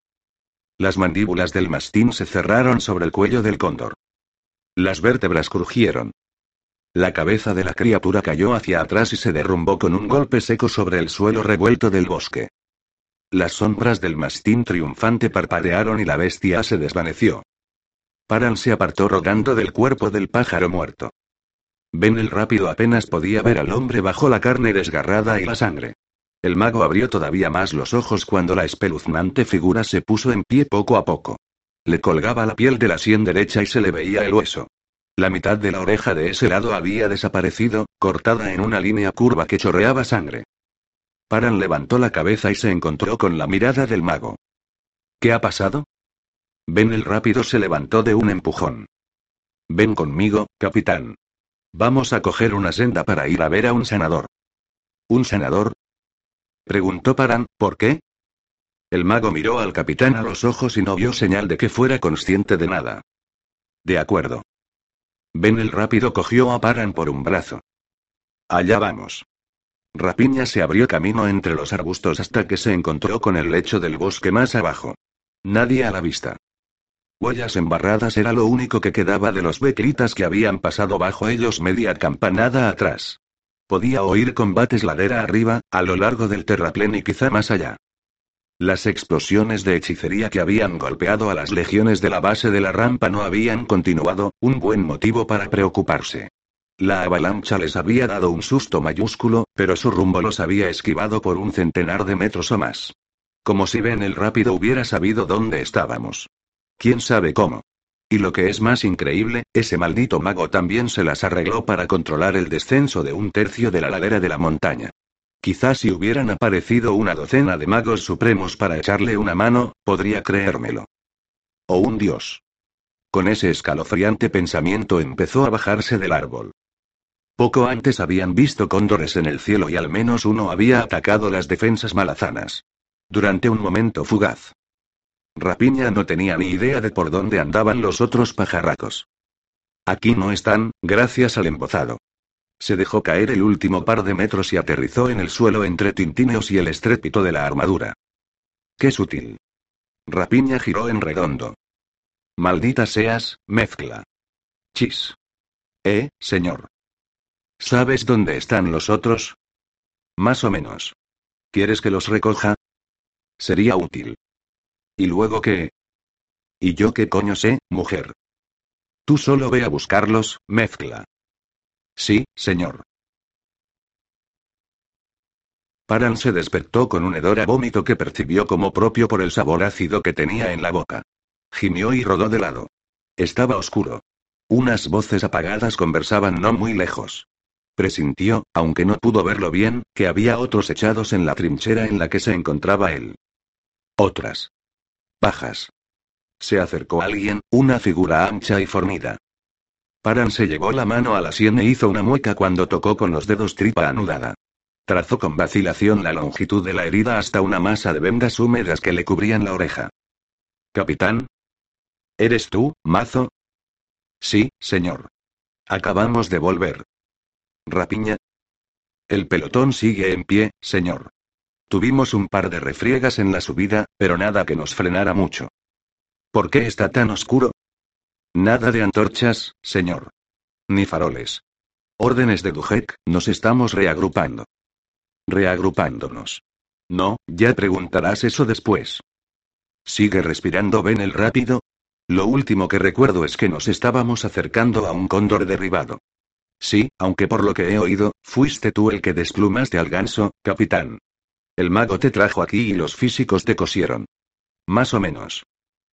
Las mandíbulas del mastín se cerraron sobre el cuello del cóndor. Las vértebras crujieron. La cabeza de la criatura cayó hacia atrás y se derrumbó con un golpe seco sobre el suelo revuelto del bosque. Las sombras del mastín triunfante parpadearon y la bestia se desvaneció. Paran se apartó rogando del cuerpo del pájaro muerto. Ben el rápido apenas podía ver al hombre bajo la carne desgarrada y la sangre. El mago abrió todavía más los ojos cuando la espeluznante figura se puso en pie poco a poco. Le colgaba la piel de la sien derecha y se le veía el hueso. La mitad de la oreja de ese lado había desaparecido, cortada en una línea curva que chorreaba sangre. Paran levantó la cabeza y se encontró con la mirada del mago. ¿Qué ha pasado? Ben el rápido se levantó de un empujón. Ven conmigo, capitán. Vamos a coger una senda para ir a ver a un sanador. ¿Un sanador? Preguntó Paran, ¿por qué? El mago miró al capitán a los ojos y no vio señal de que fuera consciente de nada. De acuerdo. Ben el rápido cogió a Paran por un brazo. Allá vamos. Rapiña se abrió camino entre los arbustos hasta que se encontró con el lecho del bosque más abajo. Nadie a la vista. Huellas embarradas era lo único que quedaba de los becritas que habían pasado bajo ellos media campanada atrás. Podía oír combates ladera arriba, a lo largo del terraplén y quizá más allá. Las explosiones de hechicería que habían golpeado a las legiones de la base de la rampa no habían continuado, un buen motivo para preocuparse. La avalancha les había dado un susto mayúsculo, pero su rumbo los había esquivado por un centenar de metros o más. Como si Ben el rápido hubiera sabido dónde estábamos. ¿Quién sabe cómo? Y lo que es más increíble, ese maldito mago también se las arregló para controlar el descenso de un tercio de la ladera de la montaña. Quizás si hubieran aparecido una docena de magos supremos para echarle una mano, podría creérmelo. O un dios. Con ese escalofriante pensamiento empezó a bajarse del árbol. Poco antes habían visto cóndores en el cielo y al menos uno había atacado las defensas malazanas. Durante un momento fugaz. Rapiña no tenía ni idea de por dónde andaban los otros pajarracos. Aquí no están, gracias al embozado. Se dejó caer el último par de metros y aterrizó en el suelo entre tintineos y el estrépito de la armadura. ¡Qué sutil! Rapiña giró en redondo. Maldita seas, mezcla. Chis. Eh, señor. ¿Sabes dónde están los otros? Más o menos. ¿Quieres que los recoja? Sería útil. ¿Y luego qué? ¿Y yo qué coño sé, mujer? Tú solo ve a buscarlos, mezcla. Sí, señor. Paran se despertó con un hedor a vómito que percibió como propio por el sabor ácido que tenía en la boca. Gimió y rodó de lado. Estaba oscuro. Unas voces apagadas conversaban no muy lejos. Presintió, aunque no pudo verlo bien, que había otros echados en la trinchera en la que se encontraba él. Otras. Pajas. Se acercó alguien, una figura ancha y fornida. Paran se llevó la mano a la sien e hizo una mueca cuando tocó con los dedos tripa anudada. Trazó con vacilación la longitud de la herida hasta una masa de vendas húmedas que le cubrían la oreja. Capitán. ¿Eres tú, mazo? Sí, señor. Acabamos de volver. Rapiña. El pelotón sigue en pie, señor. Tuvimos un par de refriegas en la subida, pero nada que nos frenara mucho. ¿Por qué está tan oscuro? Nada de antorchas, señor. Ni faroles. Órdenes de Dujek, nos estamos reagrupando. Reagrupándonos. No, ya preguntarás eso después. ¿Sigue respirando Ben el rápido? Lo último que recuerdo es que nos estábamos acercando a un cóndor derribado. Sí, aunque por lo que he oído, fuiste tú el que desplumaste al ganso, capitán. El mago te trajo aquí y los físicos te cosieron. Más o menos.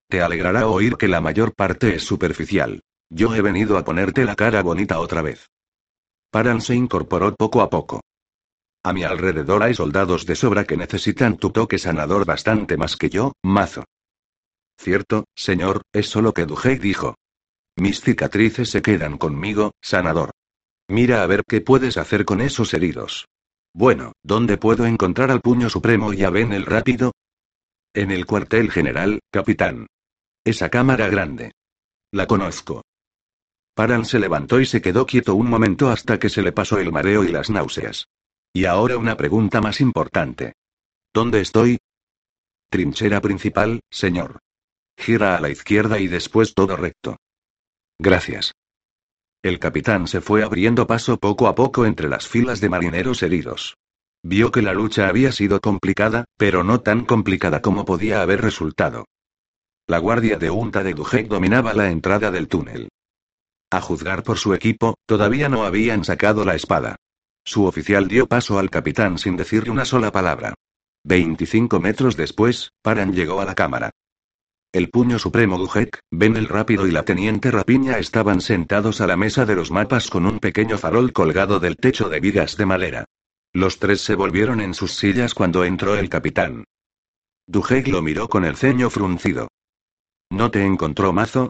Te alegrará oír que la mayor parte es superficial. Yo he venido a ponerte la cara bonita otra vez. Paran se incorporó poco a poco. A mi alrededor hay soldados de sobra que necesitan tu toque sanador bastante más que yo, mazo. Cierto, señor, es solo que Duhei dijo. Mis cicatrices se quedan conmigo, sanador. Mira a ver qué puedes hacer con esos heridos. Bueno, ¿dónde puedo encontrar al puño supremo y a Ben el rápido? En el cuartel general, capitán. Esa cámara grande. La conozco. Paran se levantó y se quedó quieto un momento hasta que se le pasó el mareo y las náuseas. Y ahora una pregunta más importante. ¿Dónde estoy? Trinchera principal, señor. Gira a la izquierda y después todo recto. Gracias. El capitán se fue abriendo paso poco a poco entre las filas de marineros heridos. Vio que la lucha había sido complicada, pero no tan complicada como podía haber resultado. La guardia de Unta de Dujek dominaba la entrada del túnel. A juzgar por su equipo, todavía no habían sacado la espada. Su oficial dio paso al capitán sin decirle una sola palabra. 25 metros después, Paran llegó a la cámara. El puño supremo Dujek, Ben el Rápido y la teniente Rapiña estaban sentados a la mesa de los mapas con un pequeño farol colgado del techo de vigas de madera. Los tres se volvieron en sus sillas cuando entró el capitán. Dujek lo miró con el ceño fruncido. ¿No te encontró mazo?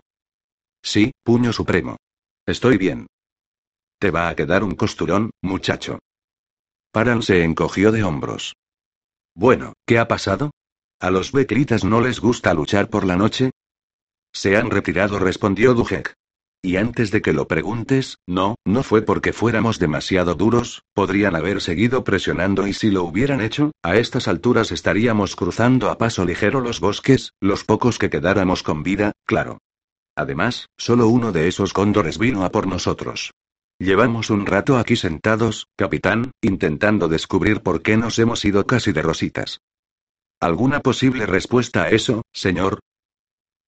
Sí, puño supremo. Estoy bien. Te va a quedar un costurón, muchacho. Paran se encogió de hombros. Bueno, ¿qué ha pasado? ¿A los Bekritas no les gusta luchar por la noche? Se han retirado, respondió Dujek. Y antes de que lo preguntes, no, no fue porque fuéramos demasiado duros, podrían haber seguido presionando y si lo hubieran hecho, a estas alturas estaríamos cruzando a paso ligero los bosques, los pocos que quedáramos con vida, claro. Además, solo uno de esos cóndores vino a por nosotros. Llevamos un rato aquí sentados, capitán, intentando descubrir por qué nos hemos ido casi de rositas. ¿Alguna posible respuesta a eso, señor?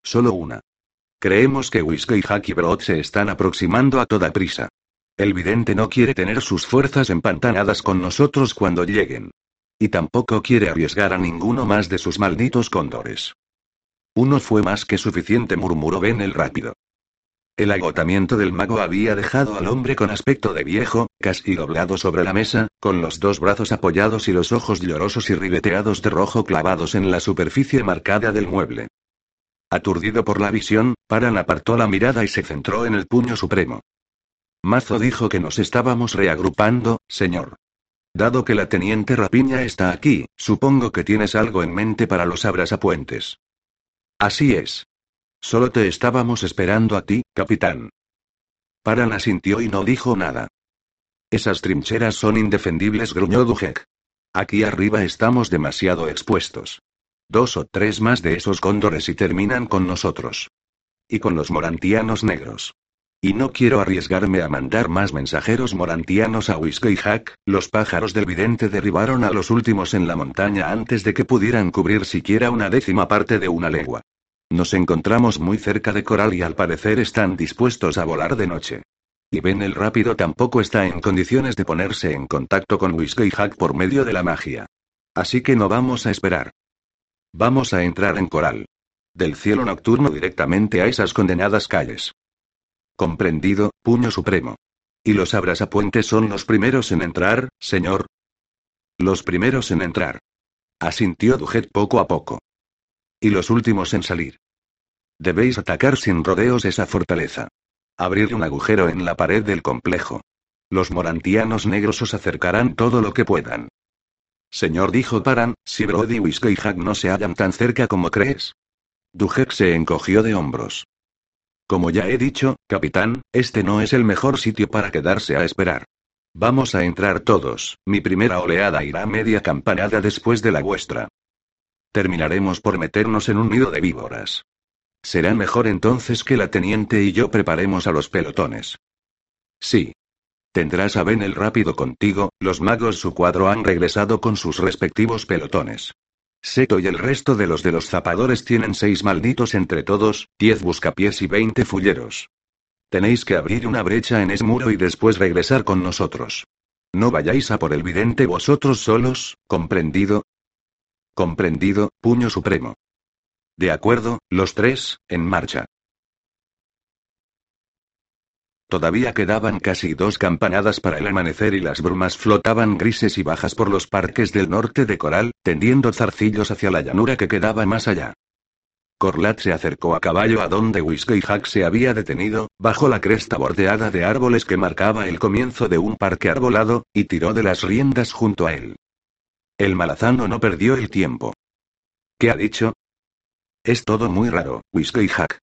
Solo una. Creemos que Whiskey y Hacky Broad se están aproximando a toda prisa. El vidente no quiere tener sus fuerzas empantanadas con nosotros cuando lleguen. Y tampoco quiere arriesgar a ninguno más de sus malditos cóndores. Uno fue más que suficiente, murmuró Ben el rápido. El agotamiento del mago había dejado al hombre con aspecto de viejo, casi doblado sobre la mesa, con los dos brazos apoyados y los ojos llorosos y ribeteados de rojo clavados en la superficie marcada del mueble. Aturdido por la visión, Paran apartó la mirada y se centró en el puño supremo. Mazo dijo que nos estábamos reagrupando, señor. Dado que la teniente Rapiña está aquí, supongo que tienes algo en mente para los abrasapuentes. Así es. Solo te estábamos esperando a ti, capitán. Paran asintió y no dijo nada. Esas trincheras son indefendibles, gruñó Dujek. Aquí arriba estamos demasiado expuestos. Dos o tres más de esos cóndores y terminan con nosotros. Y con los morantianos negros. Y no quiero arriesgarme a mandar más mensajeros morantianos a Whiskey Hack, los pájaros del vidente derribaron a los últimos en la montaña antes de que pudieran cubrir siquiera una décima parte de una legua. Nos encontramos muy cerca de Coral y al parecer están dispuestos a volar de noche. Y Ben el rápido tampoco está en condiciones de ponerse en contacto con Whiskey Hack por medio de la magia. Así que no vamos a esperar. Vamos a entrar en coral. Del cielo nocturno directamente a esas condenadas calles. Comprendido, puño supremo. ¿Y los abrasapuentes son los primeros en entrar, señor? Los primeros en entrar. Asintió Dujet poco a poco. Y los últimos en salir. Debéis atacar sin rodeos esa fortaleza. Abrir un agujero en la pared del complejo. Los morantianos negros os acercarán todo lo que puedan. Señor, dijo Paran, si Brody, Whiskey y Hack no se hallan tan cerca como crees. Dujek se encogió de hombros. Como ya he dicho, capitán, este no es el mejor sitio para quedarse a esperar. Vamos a entrar todos, mi primera oleada irá media campanada después de la vuestra. Terminaremos por meternos en un nido de víboras. Será mejor entonces que la teniente y yo preparemos a los pelotones. Sí, Tendrás a Ben el rápido contigo, los magos su cuadro han regresado con sus respectivos pelotones. Seto y el resto de los de los zapadores tienen seis malditos entre todos, diez buscapiés y veinte fulleros. Tenéis que abrir una brecha en ese muro y después regresar con nosotros. No vayáis a por el vidente vosotros solos, ¿comprendido? Comprendido, puño supremo. De acuerdo, los tres, en marcha. Todavía quedaban casi dos campanadas para el amanecer y las brumas flotaban grises y bajas por los parques del norte de Coral, tendiendo zarcillos hacia la llanura que quedaba más allá. Corlat se acercó a caballo a donde Whiskey Hack se había detenido, bajo la cresta bordeada de árboles que marcaba el comienzo de un parque arbolado, y tiró de las riendas junto a él. El malazano no perdió el tiempo. ¿Qué ha dicho? Es todo muy raro, Whiskey Hack.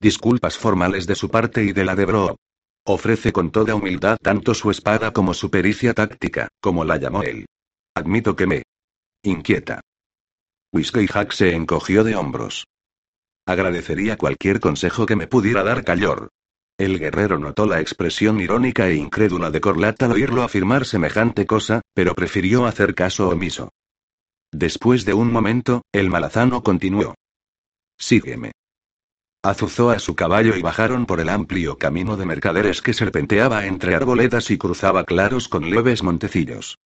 Disculpas formales de su parte y de la de Bro. Ofrece con toda humildad tanto su espada como su pericia táctica, como la llamó él. Admito que me inquieta. Whiskey Hack se encogió de hombros. Agradecería cualquier consejo que me pudiera dar Callor. El guerrero notó la expresión irónica e incrédula de Corlat al oírlo afirmar semejante cosa, pero prefirió hacer caso omiso. Después de un momento, el malazano continuó. Sígueme. Azuzó a su caballo y bajaron por el amplio camino de mercaderes que serpenteaba entre arboledas y cruzaba claros con leves montecillos.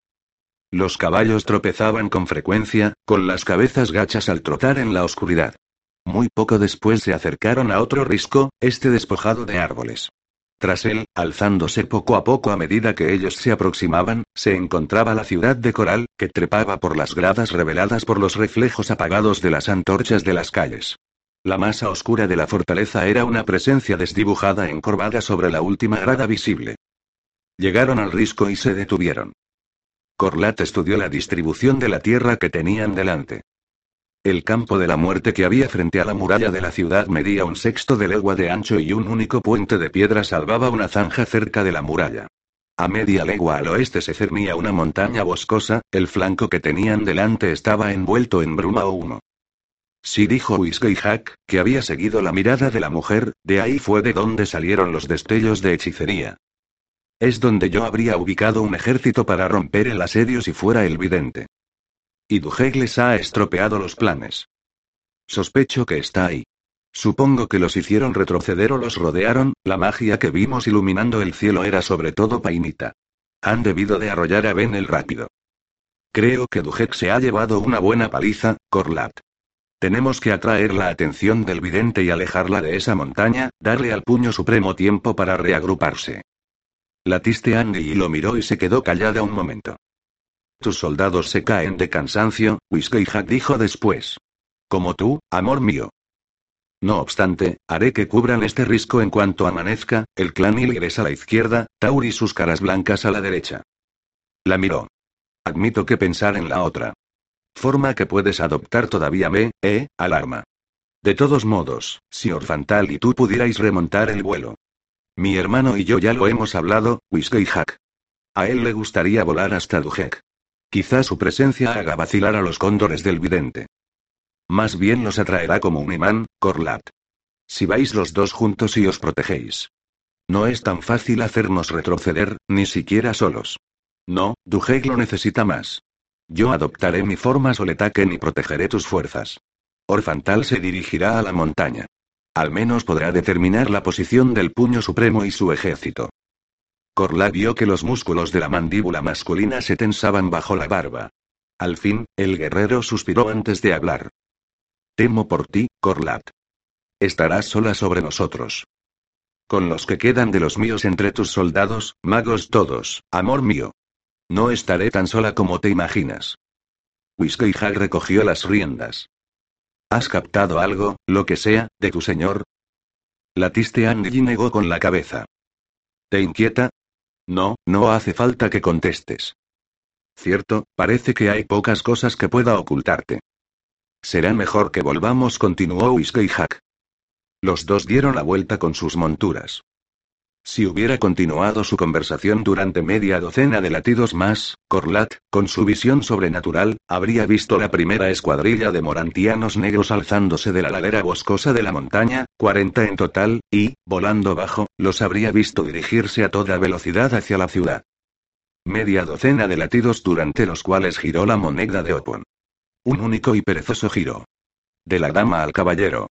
Los caballos tropezaban con frecuencia, con las cabezas gachas al trotar en la oscuridad. Muy poco después se acercaron a otro risco, este despojado de árboles. Tras él, alzándose poco a poco a medida que ellos se aproximaban, se encontraba la ciudad de coral, que trepaba por las gradas reveladas por los reflejos apagados de las antorchas de las calles. La masa oscura de la fortaleza era una presencia desdibujada encorvada sobre la última grada visible. Llegaron al risco y se detuvieron. Corlat estudió la distribución de la tierra que tenían delante. El campo de la muerte que había frente a la muralla de la ciudad medía un sexto de legua de ancho y un único puente de piedra salvaba una zanja cerca de la muralla. A media legua al oeste se cernía una montaña boscosa, el flanco que tenían delante estaba envuelto en bruma o humo. Sí dijo Whiskey Hack, que había seguido la mirada de la mujer, de ahí fue de donde salieron los destellos de hechicería. Es donde yo habría ubicado un ejército para romper el asedio si fuera el vidente. Y Dujek les ha estropeado los planes. Sospecho que está ahí. Supongo que los hicieron retroceder o los rodearon, la magia que vimos iluminando el cielo era sobre todo painita. Han debido de arrollar a Ben el rápido. Creo que Dujek se ha llevado una buena paliza, Corlat. Tenemos que atraer la atención del vidente y alejarla de esa montaña, darle al puño supremo tiempo para reagruparse. Latiste Andy y lo miró y se quedó callada un momento. Tus soldados se caen de cansancio, Whiskey Hack dijo después. Como tú, amor mío. No obstante, haré que cubran este risco en cuanto amanezca, el clan Ilgres a la izquierda, Tauri sus caras blancas a la derecha. La miró. Admito que pensar en la otra. Forma que puedes adoptar todavía me, eh, alarma. De todos modos, si Orfantal y tú pudierais remontar el vuelo. Mi hermano y yo ya lo hemos hablado, Whiskey Hack. A él le gustaría volar hasta Dujek. Quizá su presencia haga vacilar a los cóndores del vidente. Más bien los atraerá como un imán, Corlat. Si vais los dos juntos y os protegéis. No es tan fácil hacernos retroceder, ni siquiera solos. No, Dujeg lo necesita más. Yo adoptaré mi forma Soletaken y protegeré tus fuerzas. Orfantal se dirigirá a la montaña. Al menos podrá determinar la posición del puño supremo y su ejército. Corla vio que los músculos de la mandíbula masculina se tensaban bajo la barba. Al fin, el guerrero suspiró antes de hablar. Temo por ti, Corlat. Estarás sola sobre nosotros. Con los que quedan de los míos entre tus soldados, magos todos, amor mío. No estaré tan sola como te imaginas. Whiskey Hall recogió las riendas. ¿Has captado algo, lo que sea, de tu señor? Latiste Andy negó con la cabeza. ¿Te inquieta? No, no hace falta que contestes. Cierto, parece que hay pocas cosas que pueda ocultarte. Será mejor que volvamos, continuó Whiskey Hack. Los dos dieron la vuelta con sus monturas. Si hubiera continuado su conversación durante media docena de latidos más, Corlat, con su visión sobrenatural, habría visto la primera escuadrilla de morantianos negros alzándose de la ladera boscosa de la montaña, 40 en total, y, volando bajo, los habría visto dirigirse a toda velocidad hacia la ciudad. Media docena de latidos durante los cuales giró la moneda de Opon. Un único y perezoso giro. De la dama al caballero.